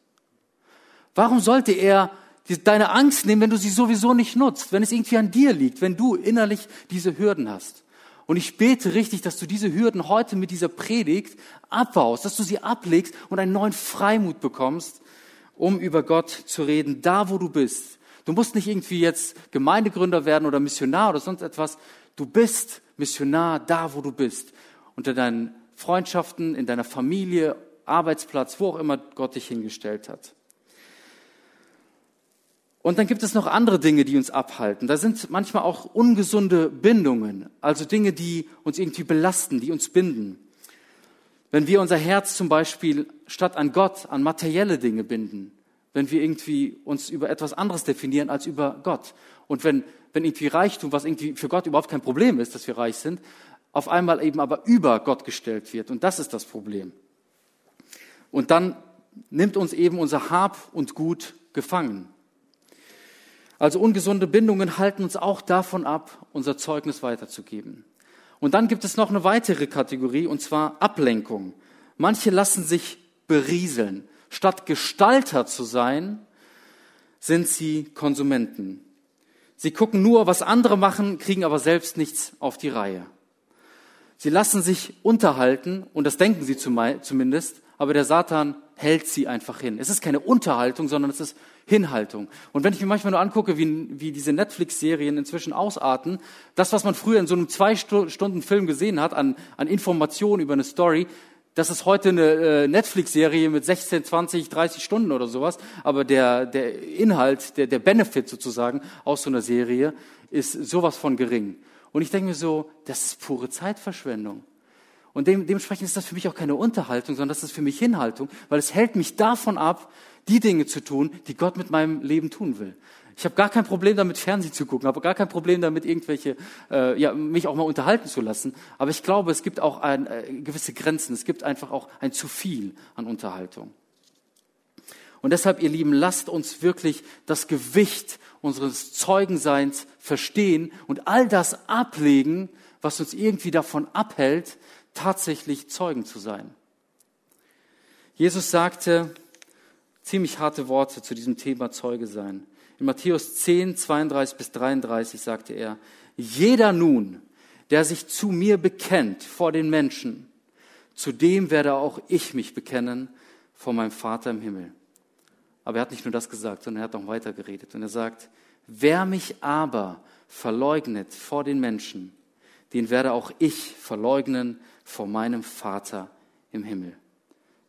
Warum sollte er deine Angst nehmen, wenn du sie sowieso nicht nutzt, wenn es irgendwie an dir liegt, wenn du innerlich diese Hürden hast? Und ich bete richtig, dass du diese Hürden heute mit dieser Predigt abbaust, dass du sie ablegst und einen neuen Freimut bekommst, um über Gott zu reden, da wo du bist. Du musst nicht irgendwie jetzt Gemeindegründer werden oder Missionar oder sonst etwas. Du bist Missionar da, wo du bist. Unter deinen Freundschaften, in deiner Familie, Arbeitsplatz, wo auch immer Gott dich hingestellt hat. Und dann gibt es noch andere Dinge, die uns abhalten. Da sind manchmal auch ungesunde Bindungen, also Dinge, die uns irgendwie belasten, die uns binden. Wenn wir unser Herz zum Beispiel statt an Gott, an materielle Dinge binden, wenn wir irgendwie uns über etwas anderes definieren als über Gott. Und wenn, wenn irgendwie Reichtum, was irgendwie für Gott überhaupt kein Problem ist, dass wir reich sind, auf einmal eben aber über Gott gestellt wird. Und das ist das Problem. Und dann nimmt uns eben unser Hab und Gut gefangen. Also ungesunde Bindungen halten uns auch davon ab, unser Zeugnis weiterzugeben. Und dann gibt es noch eine weitere Kategorie, und zwar Ablenkung. Manche lassen sich berieseln. Statt Gestalter zu sein, sind sie Konsumenten. Sie gucken nur, was andere machen, kriegen aber selbst nichts auf die Reihe. Sie lassen sich unterhalten, und das denken sie zumindest, aber der Satan hält sie einfach hin. Es ist keine Unterhaltung, sondern es ist Hinhaltung. Und wenn ich mir manchmal nur angucke, wie, wie diese Netflix-Serien inzwischen ausarten, das, was man früher in so einem zwei Stunden Film gesehen hat, an, an Informationen über eine Story, das ist heute eine äh, Netflix-Serie mit 16, 20, 30 Stunden oder sowas. Aber der, der Inhalt, der, der Benefit sozusagen aus so einer Serie ist sowas von gering. Und ich denke mir so, das ist pure Zeitverschwendung. Und dementsprechend ist das für mich auch keine Unterhaltung, sondern das ist für mich Hinhaltung, weil es hält mich davon ab, die Dinge zu tun, die Gott mit meinem Leben tun will. Ich habe gar kein Problem damit, Fernsehen zu gucken, habe gar kein Problem damit, irgendwelche, äh, ja, mich auch mal unterhalten zu lassen. Aber ich glaube, es gibt auch ein, äh, gewisse Grenzen. Es gibt einfach auch ein zu viel an Unterhaltung. Und deshalb, ihr Lieben, lasst uns wirklich das Gewicht unseres Zeugenseins verstehen und all das ablegen, was uns irgendwie davon abhält, tatsächlich Zeugen zu sein. Jesus sagte, ziemlich harte Worte zu diesem Thema Zeuge sein. In Matthäus 10, 32 bis 33 sagte er, jeder nun, der sich zu mir bekennt vor den Menschen, zu dem werde auch ich mich bekennen vor meinem Vater im Himmel. Aber er hat nicht nur das gesagt, sondern er hat auch weiter geredet. Und er sagt, wer mich aber verleugnet vor den Menschen, den werde auch ich verleugnen vor meinem Vater im Himmel.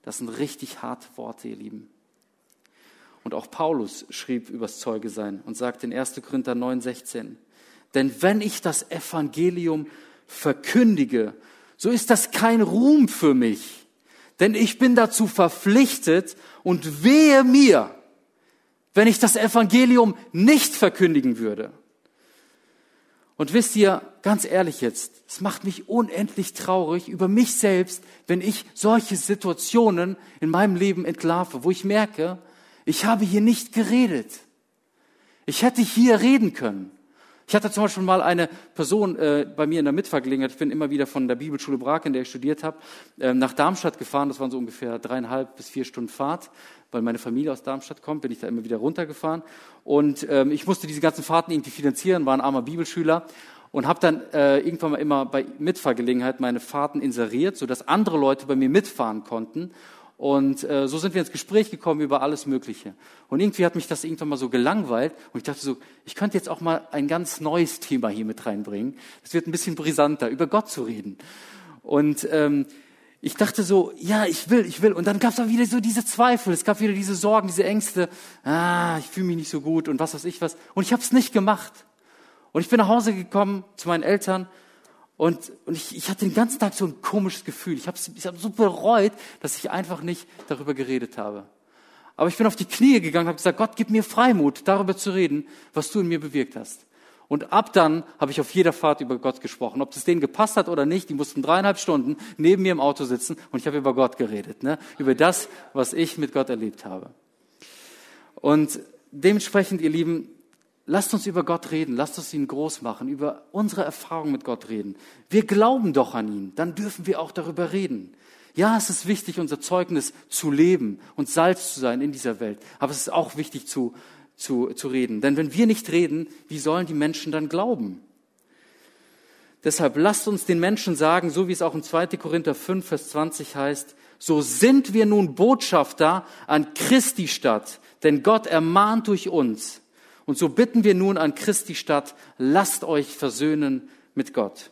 Das sind richtig harte Worte, ihr Lieben. Und auch Paulus schrieb übers Zeuge sein und sagt in 1. Korinther 9, 16, denn wenn ich das Evangelium verkündige, so ist das kein Ruhm für mich, denn ich bin dazu verpflichtet und wehe mir, wenn ich das Evangelium nicht verkündigen würde. Und wisst ihr, ganz ehrlich jetzt, es macht mich unendlich traurig über mich selbst, wenn ich solche Situationen in meinem Leben entlarve, wo ich merke, ich habe hier nicht geredet. Ich hätte hier reden können. Ich hatte zum Beispiel mal eine Person äh, bei mir in der Mitfahrgelegenheit, ich bin immer wieder von der Bibelschule Brake, in der ich studiert habe, äh, nach Darmstadt gefahren. Das waren so ungefähr dreieinhalb bis vier Stunden Fahrt, weil meine Familie aus Darmstadt kommt, bin ich da immer wieder runtergefahren. Und ähm, ich musste diese ganzen Fahrten irgendwie finanzieren, war ein armer Bibelschüler und habe dann äh, irgendwann mal immer bei Mitfahrgelegenheit meine Fahrten inseriert, sodass andere Leute bei mir mitfahren konnten. Und äh, so sind wir ins Gespräch gekommen über alles Mögliche. Und irgendwie hat mich das irgendwann mal so gelangweilt. Und ich dachte so, ich könnte jetzt auch mal ein ganz neues Thema hier mit reinbringen. Es wird ein bisschen brisanter, über Gott zu reden. Und ähm, ich dachte so, ja, ich will, ich will. Und dann gab es auch wieder so diese Zweifel. Es gab wieder diese Sorgen, diese Ängste. Ah, ich fühle mich nicht so gut und was weiß ich was. Und ich habe es nicht gemacht. Und ich bin nach Hause gekommen zu meinen Eltern und, und ich, ich hatte den ganzen Tag so ein komisches Gefühl. Ich habe ich hab so bereut, dass ich einfach nicht darüber geredet habe. Aber ich bin auf die Knie gegangen und habe gesagt, Gott, gib mir Freimut, darüber zu reden, was du in mir bewirkt hast. Und ab dann habe ich auf jeder Fahrt über Gott gesprochen. Ob es denen gepasst hat oder nicht, die mussten dreieinhalb Stunden neben mir im Auto sitzen und ich habe über Gott geredet, ne? über das, was ich mit Gott erlebt habe. Und dementsprechend, ihr Lieben, lasst uns über Gott reden, lasst uns ihn groß machen, über unsere Erfahrung mit Gott reden. Wir glauben doch an ihn, dann dürfen wir auch darüber reden. Ja, es ist wichtig, unser Zeugnis zu leben und Salz zu sein in dieser Welt. Aber es ist auch wichtig zu, zu, zu reden. Denn wenn wir nicht reden, wie sollen die Menschen dann glauben? Deshalb lasst uns den Menschen sagen, so wie es auch in 2. Korinther 5, Vers 20 heißt, so sind wir nun Botschafter an Christi Stadt, denn Gott ermahnt durch uns. Und so bitten wir nun an Christi Stadt, lasst euch versöhnen mit Gott.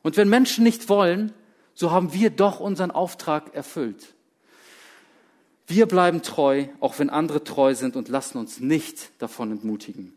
Und wenn Menschen nicht wollen, so haben wir doch unseren Auftrag erfüllt. Wir bleiben treu, auch wenn andere treu sind und lassen uns nicht davon entmutigen.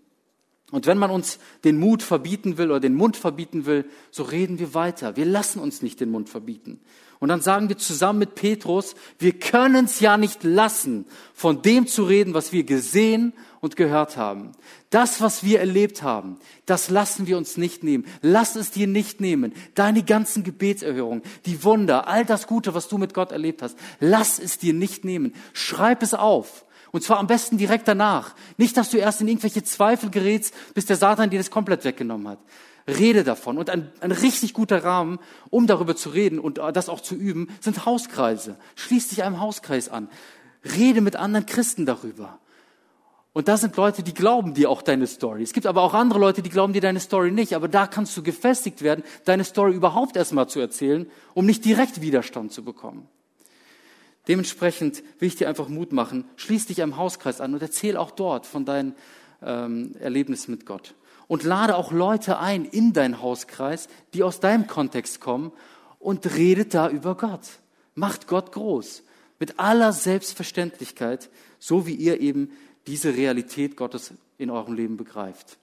Und wenn man uns den Mut verbieten will oder den Mund verbieten will, so reden wir weiter. Wir lassen uns nicht den Mund verbieten. Und dann sagen wir zusammen mit Petrus, wir können es ja nicht lassen, von dem zu reden, was wir gesehen und gehört haben. Das, was wir erlebt haben, das lassen wir uns nicht nehmen. Lass es dir nicht nehmen. Deine ganzen Gebetserhörungen, die Wunder, all das Gute, was du mit Gott erlebt hast, lass es dir nicht nehmen. Schreib es auf. Und zwar am besten direkt danach. Nicht, dass du erst in irgendwelche Zweifel gerätst, bis der Satan dir das komplett weggenommen hat. Rede davon. Und ein, ein richtig guter Rahmen, um darüber zu reden und das auch zu üben, sind Hauskreise. Schließ dich einem Hauskreis an. Rede mit anderen Christen darüber. Und da sind Leute, die glauben dir auch deine Story. Es gibt aber auch andere Leute, die glauben dir deine Story nicht. Aber da kannst du gefestigt werden, deine Story überhaupt erstmal zu erzählen, um nicht direkt Widerstand zu bekommen. Dementsprechend will ich dir einfach Mut machen. Schließ dich einem Hauskreis an und erzähl auch dort von deinen ähm, Erlebnissen mit Gott. Und lade auch Leute ein in deinen Hauskreis, die aus deinem Kontext kommen und redet da über Gott. Macht Gott groß. Mit aller Selbstverständlichkeit, so wie ihr eben diese Realität Gottes in eurem Leben begreift.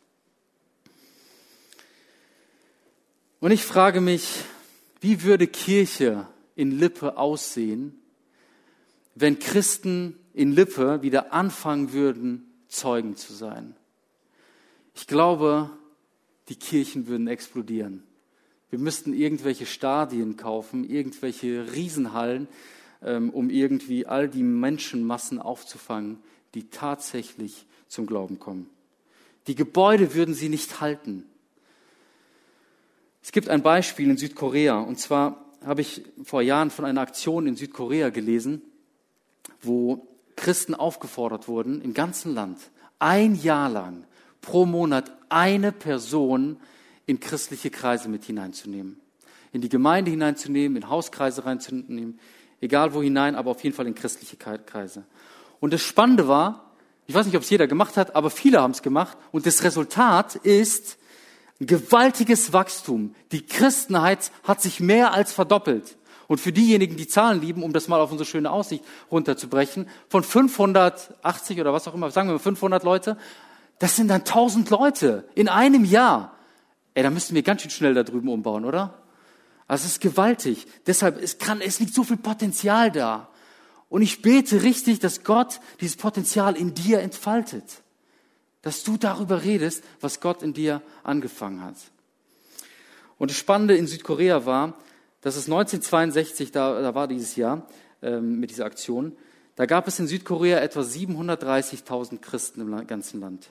Und ich frage mich, wie würde Kirche in Lippe aussehen, wenn Christen in Lippe wieder anfangen würden, Zeugen zu sein? Ich glaube, die Kirchen würden explodieren. Wir müssten irgendwelche Stadien kaufen, irgendwelche Riesenhallen, ähm, um irgendwie all die Menschenmassen aufzufangen, die tatsächlich zum Glauben kommen. Die Gebäude würden sie nicht halten. Es gibt ein Beispiel in Südkorea, und zwar habe ich vor Jahren von einer Aktion in Südkorea gelesen, wo Christen aufgefordert wurden, im ganzen Land ein Jahr lang pro Monat eine Person in christliche Kreise mit hineinzunehmen. In die Gemeinde hineinzunehmen, in Hauskreise reinzunehmen, egal wo hinein, aber auf jeden Fall in christliche Kreise. Und das Spannende war, ich weiß nicht, ob es jeder gemacht hat, aber viele haben es gemacht. Und das Resultat ist ein gewaltiges Wachstum. Die Christenheit hat sich mehr als verdoppelt. Und für diejenigen, die Zahlen lieben, um das mal auf unsere schöne Aussicht runterzubrechen, von 580 oder was auch immer, sagen wir mal 500 Leute, das sind dann 1000 Leute in einem Jahr. Ey, da müssten wir ganz schön schnell da drüben umbauen, oder? Also es ist gewaltig. Deshalb, es kann, es liegt so viel Potenzial da. Und ich bete richtig, dass Gott dieses Potenzial in dir entfaltet. Dass du darüber redest, was Gott in dir angefangen hat. Und das Spannende in Südkorea war, dass es 1962, da, da war dieses Jahr ähm, mit dieser Aktion, da gab es in Südkorea etwa 730.000 Christen im ganzen Land.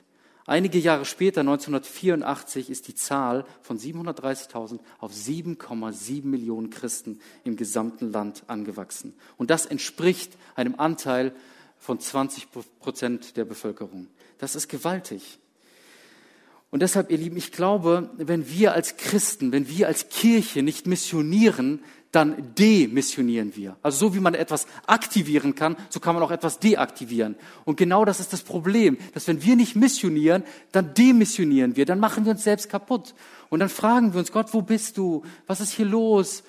Einige Jahre später, 1984, ist die Zahl von 730.000 auf 7,7 Millionen Christen im gesamten Land angewachsen. Und das entspricht einem Anteil von 20 Prozent der Bevölkerung. Das ist gewaltig. Und deshalb, ihr Lieben, ich glaube, wenn wir als Christen, wenn wir als Kirche nicht missionieren, dann demissionieren wir. Also so wie man etwas aktivieren kann, so kann man auch etwas deaktivieren. Und genau das ist das Problem, dass wenn wir nicht missionieren, dann demissionieren wir, dann machen wir uns selbst kaputt. Und dann fragen wir uns, Gott, wo bist du? Was ist hier los?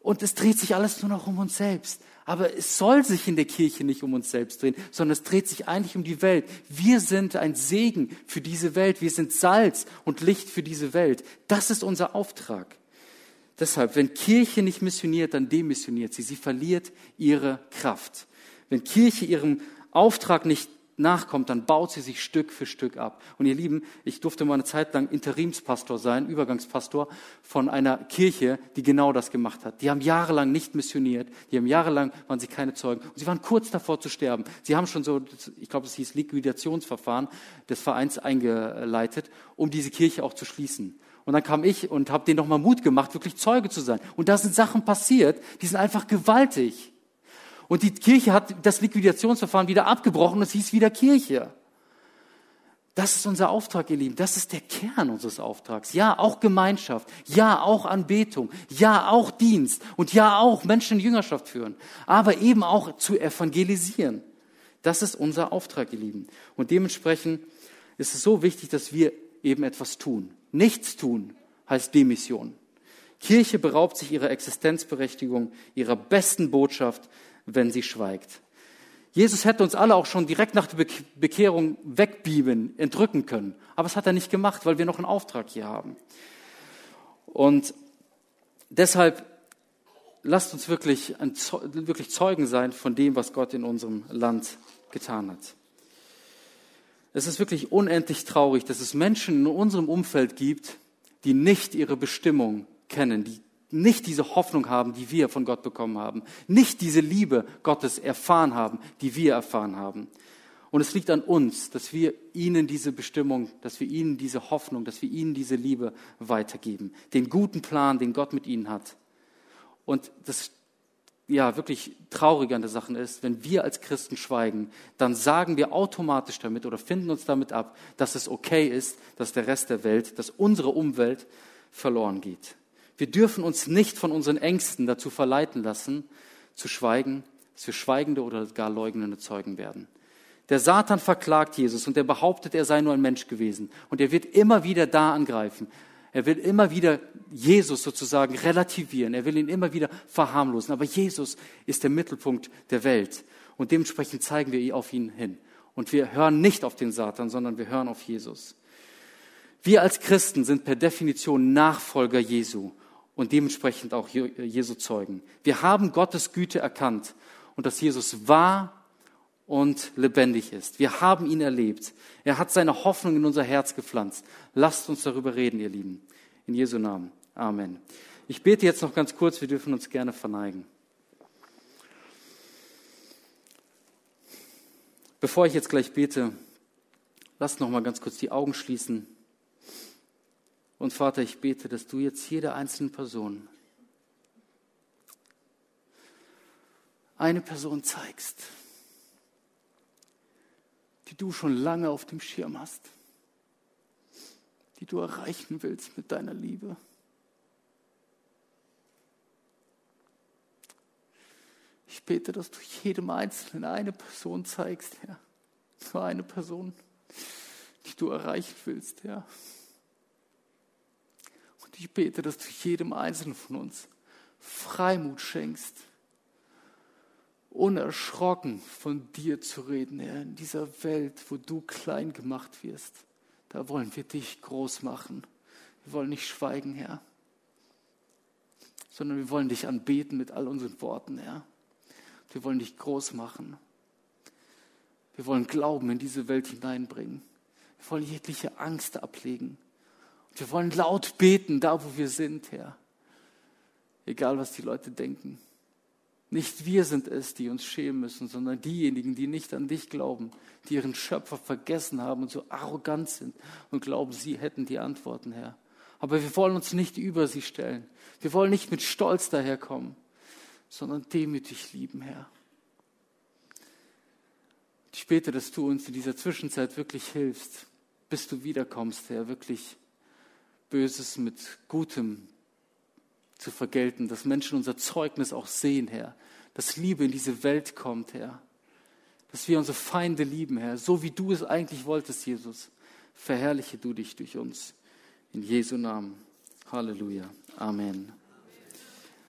Und es dreht sich alles nur noch um uns selbst. Aber es soll sich in der Kirche nicht um uns selbst drehen, sondern es dreht sich eigentlich um die Welt. Wir sind ein Segen für diese Welt. Wir sind Salz und Licht für diese Welt. Das ist unser Auftrag. Deshalb, wenn Kirche nicht missioniert, dann demissioniert sie. Sie verliert ihre Kraft. Wenn Kirche ihrem Auftrag nicht nachkommt, dann baut sie sich Stück für Stück ab. Und ihr Lieben, ich durfte mal eine Zeit lang Interimspastor sein, Übergangspastor von einer Kirche, die genau das gemacht hat. Die haben jahrelang nicht missioniert, die haben jahrelang, waren sie keine Zeugen. Und sie waren kurz davor zu sterben. Sie haben schon so, ich glaube, es hieß Liquidationsverfahren des Vereins eingeleitet, um diese Kirche auch zu schließen. Und dann kam ich und habe denen nochmal Mut gemacht, wirklich Zeuge zu sein. Und da sind Sachen passiert, die sind einfach gewaltig. Und die Kirche hat das Liquidationsverfahren wieder abgebrochen es hieß wieder Kirche. Das ist unser Auftrag, ihr Lieben. Das ist der Kern unseres Auftrags. Ja, auch Gemeinschaft. Ja, auch Anbetung. Ja, auch Dienst. Und ja, auch Menschen in Jüngerschaft führen. Aber eben auch zu evangelisieren. Das ist unser Auftrag, ihr Lieben. Und dementsprechend ist es so wichtig, dass wir eben etwas tun. Nichts tun heißt Demission. Kirche beraubt sich ihrer Existenzberechtigung, ihrer besten Botschaft, wenn sie schweigt. Jesus hätte uns alle auch schon direkt nach der Bekehrung wegbieben, entrücken können. Aber das hat er nicht gemacht, weil wir noch einen Auftrag hier haben. Und deshalb lasst uns wirklich, ein, wirklich Zeugen sein von dem, was Gott in unserem Land getan hat. Es ist wirklich unendlich traurig, dass es Menschen in unserem Umfeld gibt, die nicht ihre Bestimmung kennen, die nicht diese Hoffnung haben, die wir von Gott bekommen haben, nicht diese Liebe Gottes erfahren haben, die wir erfahren haben. Und es liegt an uns, dass wir ihnen diese Bestimmung, dass wir ihnen diese Hoffnung, dass wir ihnen diese Liebe weitergeben, den guten Plan, den Gott mit ihnen hat. Und das ja wirklich traurige an der Sache ist, wenn wir als Christen schweigen, dann sagen wir automatisch damit oder finden uns damit ab, dass es okay ist, dass der Rest der Welt, dass unsere Umwelt verloren geht. Wir dürfen uns nicht von unseren Ängsten dazu verleiten lassen, zu schweigen, dass wir schweigende oder gar leugnende Zeugen werden. Der Satan verklagt Jesus und er behauptet, er sei nur ein Mensch gewesen. Und er wird immer wieder da angreifen. Er will immer wieder Jesus sozusagen relativieren. Er will ihn immer wieder verharmlosen. Aber Jesus ist der Mittelpunkt der Welt. Und dementsprechend zeigen wir auf ihn hin. Und wir hören nicht auf den Satan, sondern wir hören auf Jesus. Wir als Christen sind per Definition Nachfolger Jesu und dementsprechend auch Jesu Zeugen. Wir haben Gottes Güte erkannt und dass Jesus wahr und lebendig ist. Wir haben ihn erlebt. Er hat seine Hoffnung in unser Herz gepflanzt. Lasst uns darüber reden, ihr Lieben. In Jesu Namen. Amen. Ich bete jetzt noch ganz kurz, wir dürfen uns gerne verneigen. Bevor ich jetzt gleich bete, lasst noch mal ganz kurz die Augen schließen. Und Vater, ich bete, dass du jetzt jeder einzelnen Person eine Person zeigst, die du schon lange auf dem Schirm hast, die du erreichen willst mit deiner Liebe. Ich bete, dass du jedem Einzelnen eine Person zeigst, Herr. Nur eine Person, die du erreichen willst, Herr. Ich bete, dass du jedem Einzelnen von uns Freimut schenkst, unerschrocken von dir zu reden, Herr, in dieser Welt, wo du klein gemacht wirst. Da wollen wir dich groß machen. Wir wollen nicht schweigen, Herr, sondern wir wollen dich anbeten mit all unseren Worten, Herr. Wir wollen dich groß machen. Wir wollen Glauben in diese Welt hineinbringen. Wir wollen jegliche Angst ablegen. Wir wollen laut beten, da wo wir sind, Herr. Egal, was die Leute denken. Nicht wir sind es, die uns schämen müssen, sondern diejenigen, die nicht an dich glauben, die ihren Schöpfer vergessen haben und so arrogant sind und glauben, sie hätten die Antworten, Herr. Aber wir wollen uns nicht über sie stellen. Wir wollen nicht mit Stolz daherkommen, sondern demütig lieben, Herr. Ich bete, dass du uns in dieser Zwischenzeit wirklich hilfst, bis du wiederkommst, Herr, wirklich Böses mit Gutem zu vergelten, dass Menschen unser Zeugnis auch sehen, Herr, dass Liebe in diese Welt kommt, Herr, dass wir unsere Feinde lieben, Herr, so wie du es eigentlich wolltest, Jesus. Verherrliche du dich durch uns. In Jesu Namen. Halleluja. Amen.